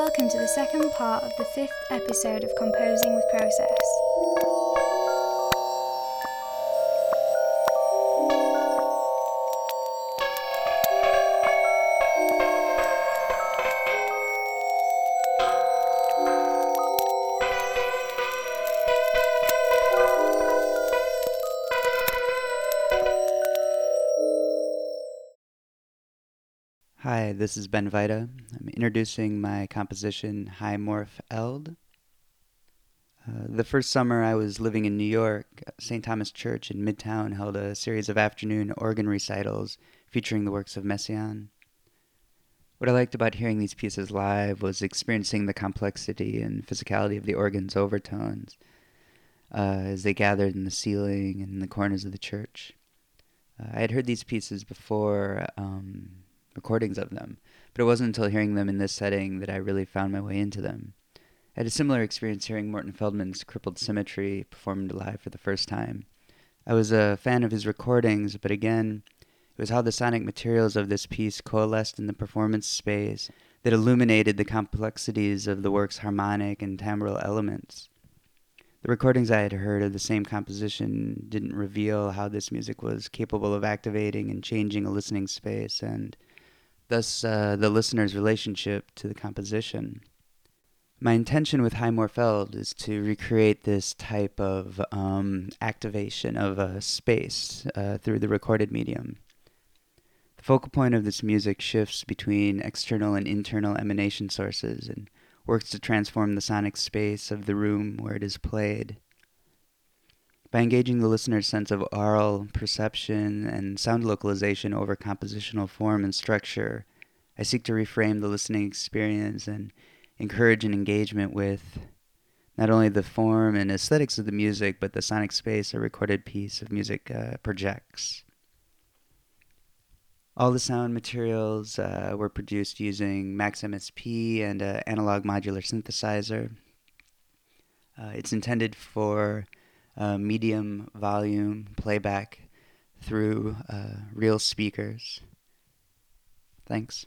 Welcome to the second part of the fifth episode of Composing with Process. Hi, this is Ben Vida. I'm introducing my composition High Morph Eld. Uh, the first summer I was living in New York, St. Thomas Church in Midtown held a series of afternoon organ recitals featuring the works of Messiaen. What I liked about hearing these pieces live was experiencing the complexity and physicality of the organ's overtones uh, as they gathered in the ceiling and in the corners of the church. Uh, I had heard these pieces before. Um, recordings of them, but it wasn't until hearing them in this setting that I really found my way into them. I had a similar experience hearing Morton Feldman's Crippled Symmetry performed live for the first time. I was a fan of his recordings, but again, it was how the sonic materials of this piece coalesced in the performance space that illuminated the complexities of the work's harmonic and timbral elements. The recordings I had heard of the same composition didn't reveal how this music was capable of activating and changing a listening space, and thus uh, the listener's relationship to the composition. My intention with Morph is to recreate this type of um, activation of a space uh, through the recorded medium. The focal point of this music shifts between external and internal emanation sources and works to transform the sonic space of the room where it is played. By engaging the listener's sense of aural perception and sound localization over compositional form and structure, I seek to reframe the listening experience and encourage an engagement with not only the form and aesthetics of the music, but the sonic space a recorded piece of music uh, projects. All the sound materials uh, were produced using Max MSP and an analog modular synthesizer. Uh, it's intended for uh, medium volume playback through uh, real speakers. Thanks.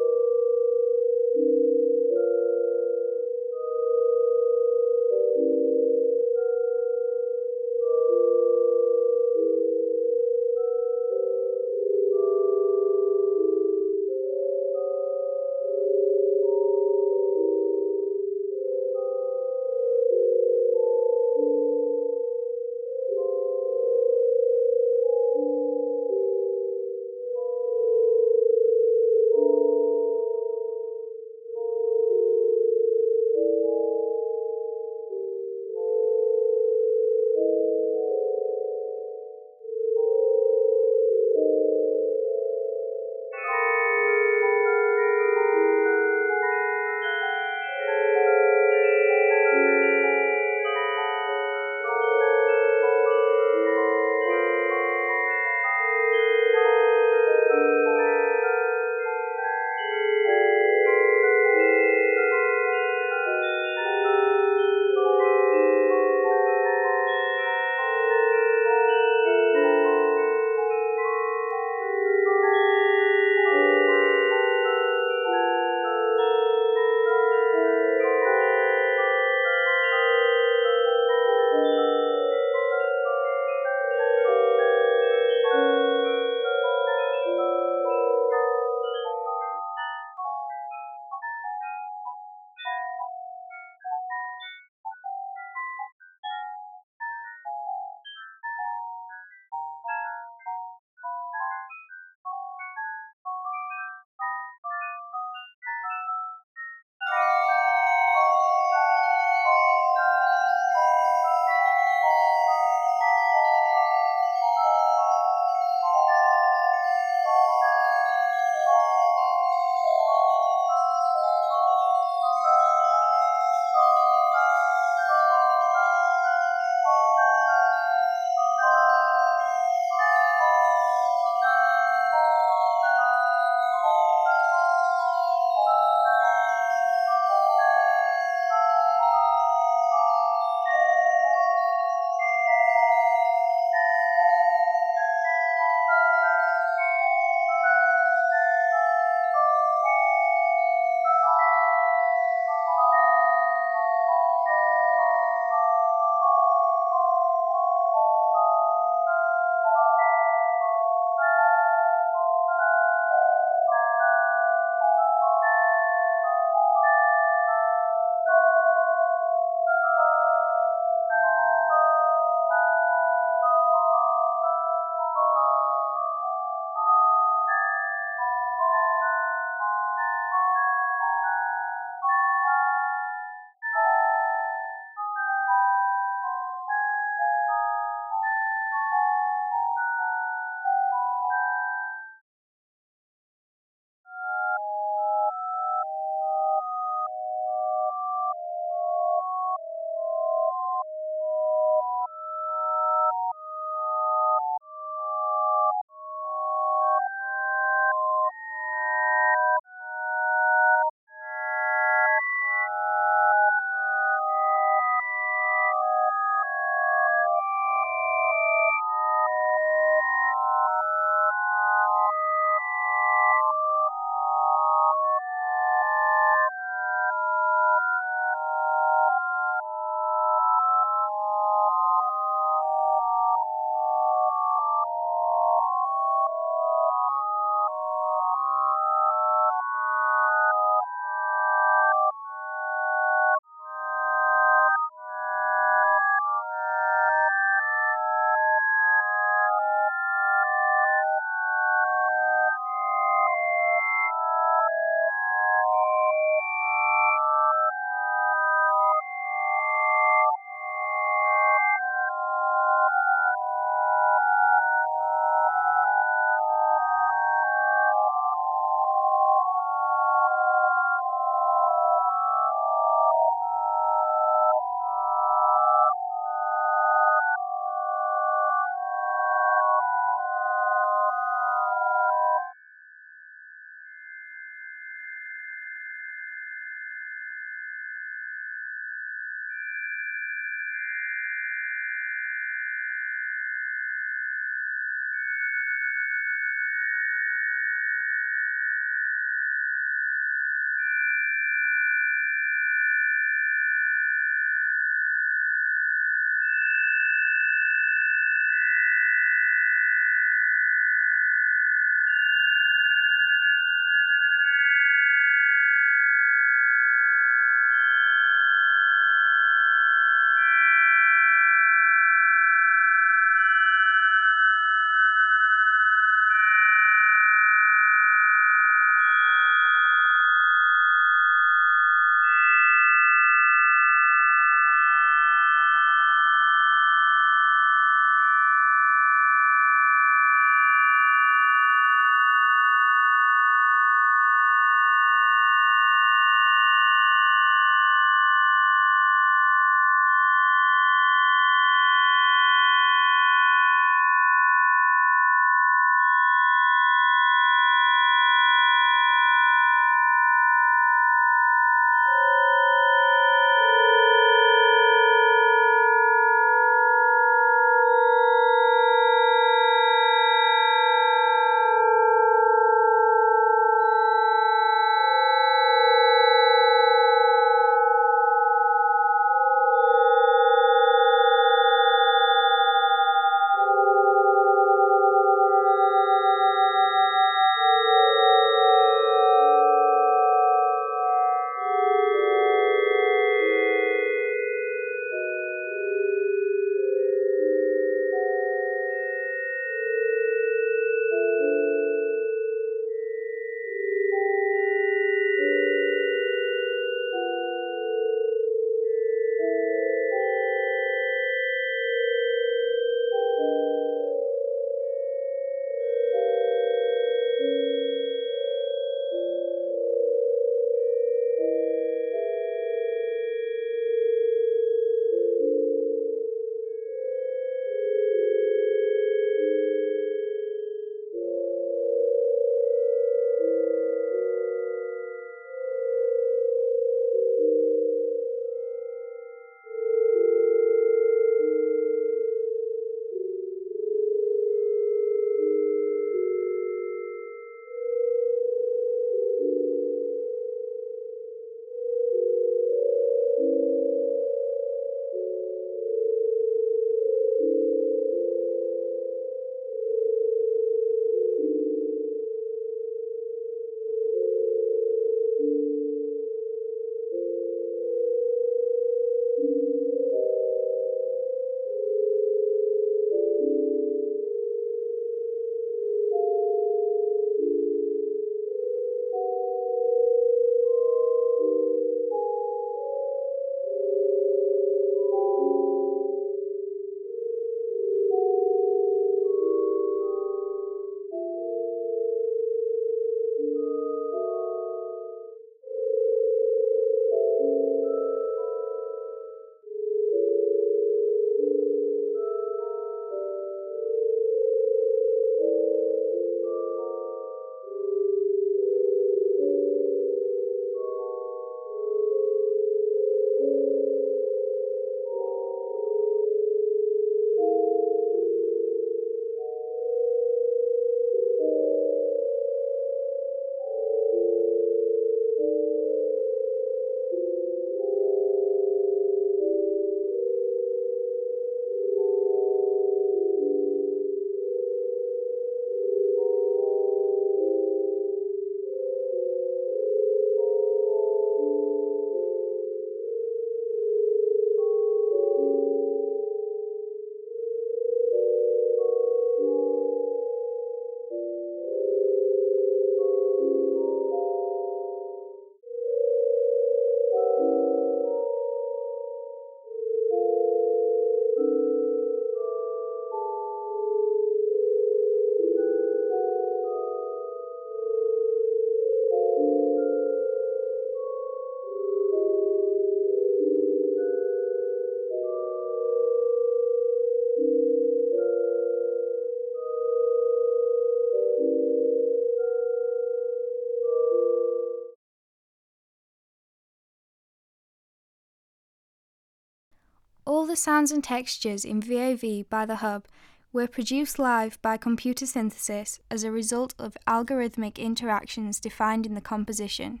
Sounds and textures in VOV by the Hub were produced live by computer synthesis as a result of algorithmic interactions defined in the composition.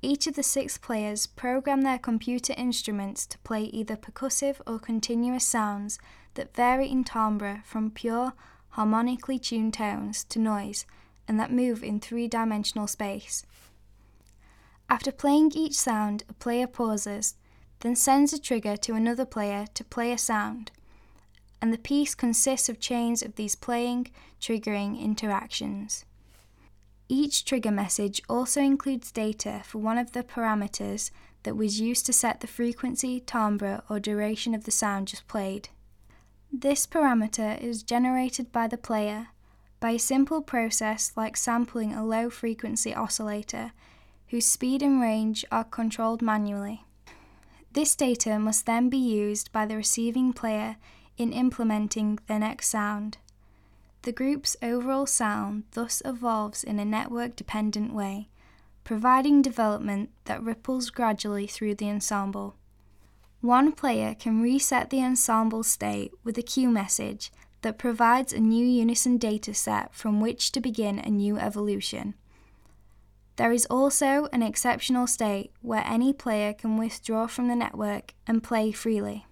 Each of the six players program their computer instruments to play either percussive or continuous sounds that vary in timbre from pure, harmonically tuned tones to noise and that move in three dimensional space. After playing each sound, a player pauses, then sends a trigger to another player to play a sound, and the piece consists of chains of these playing, triggering interactions. Each trigger message also includes data for one of the parameters that was used to set the frequency, timbre, or duration of the sound just played. This parameter is generated by the player by a simple process like sampling a low frequency oscillator whose speed and range are controlled manually. This data must then be used by the receiving player in implementing their next sound. The group's overall sound thus evolves in a network dependent way, providing development that ripples gradually through the ensemble. One player can reset the ensemble state with a cue message that provides a new unison data set from which to begin a new evolution. There is also an exceptional state where any player can withdraw from the network and play freely.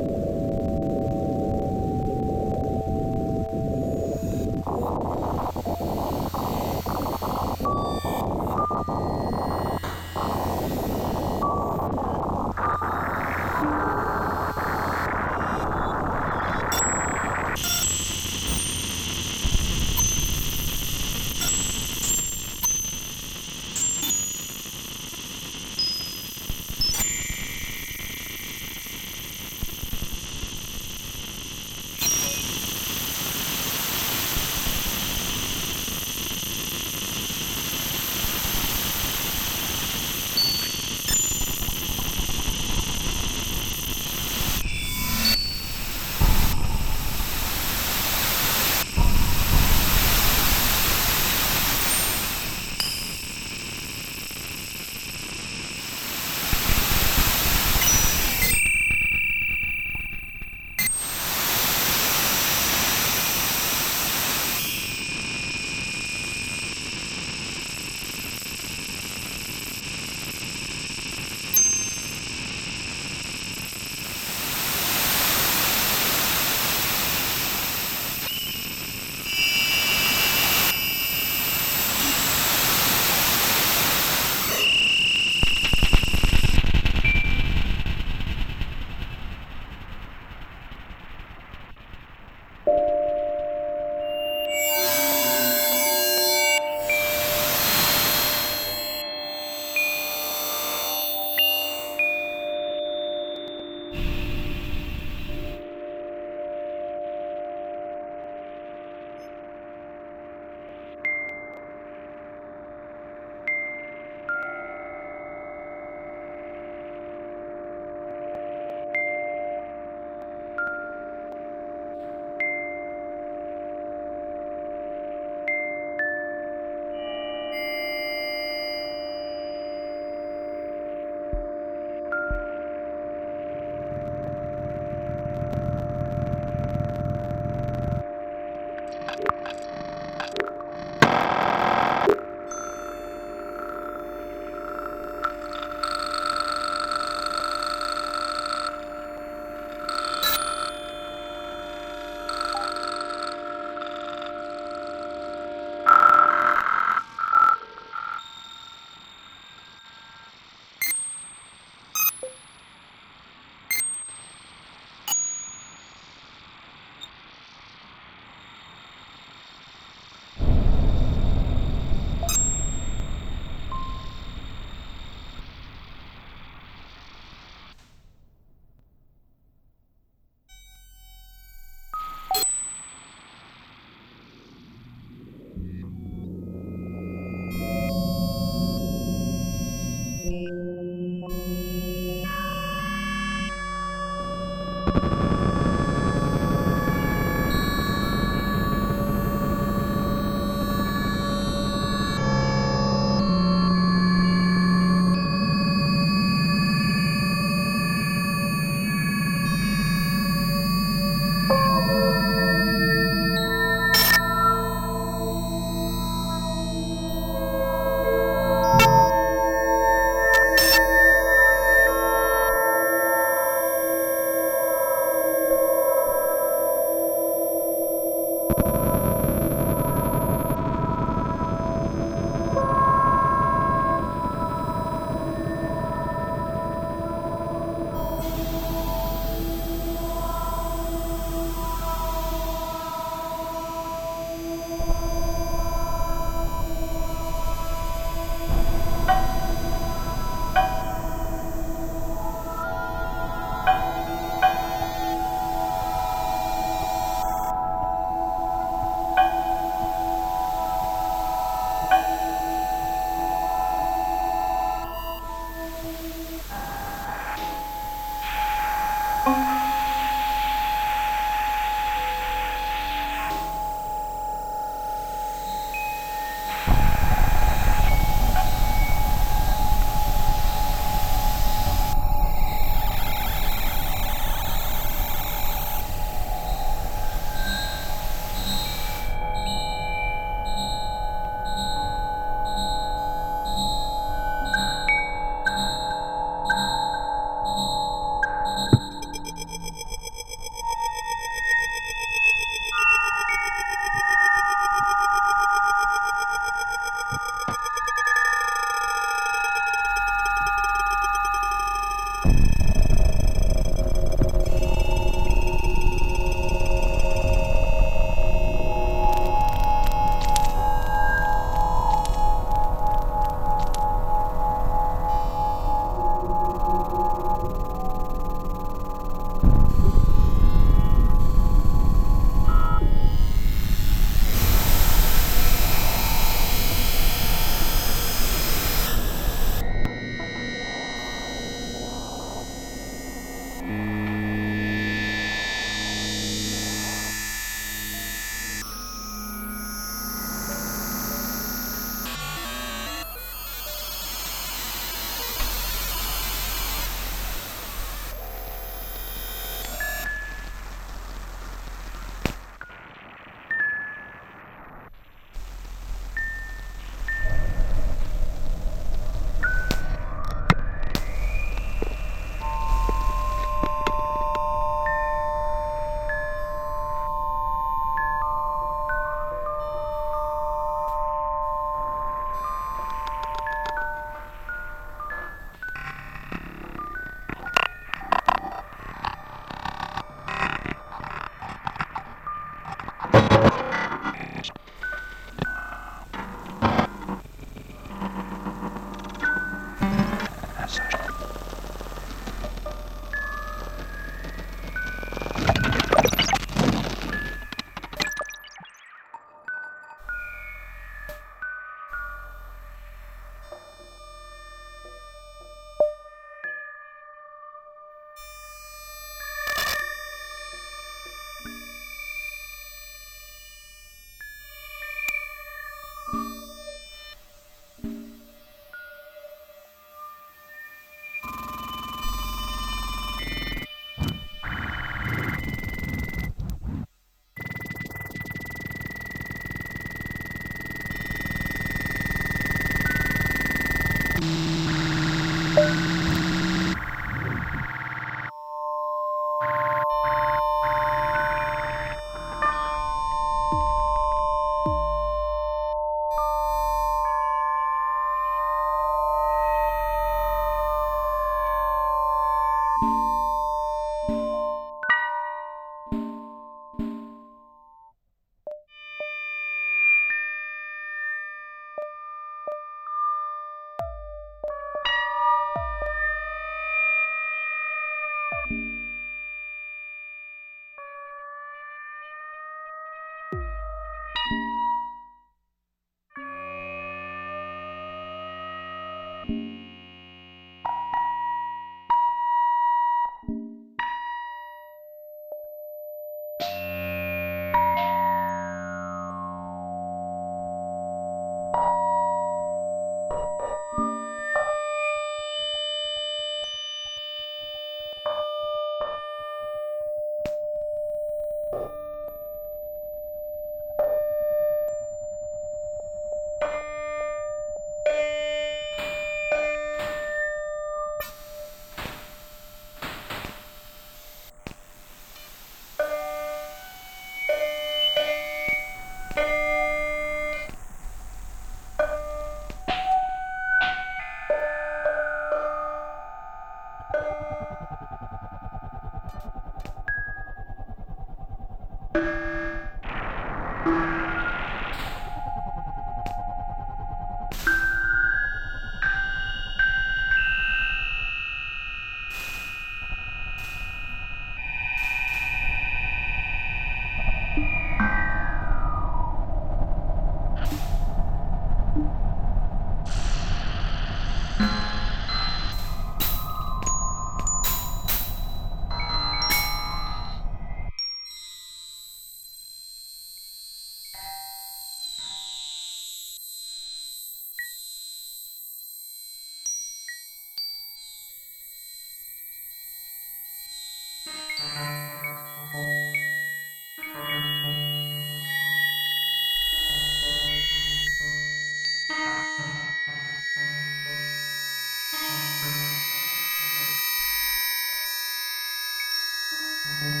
Música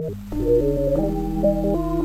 Música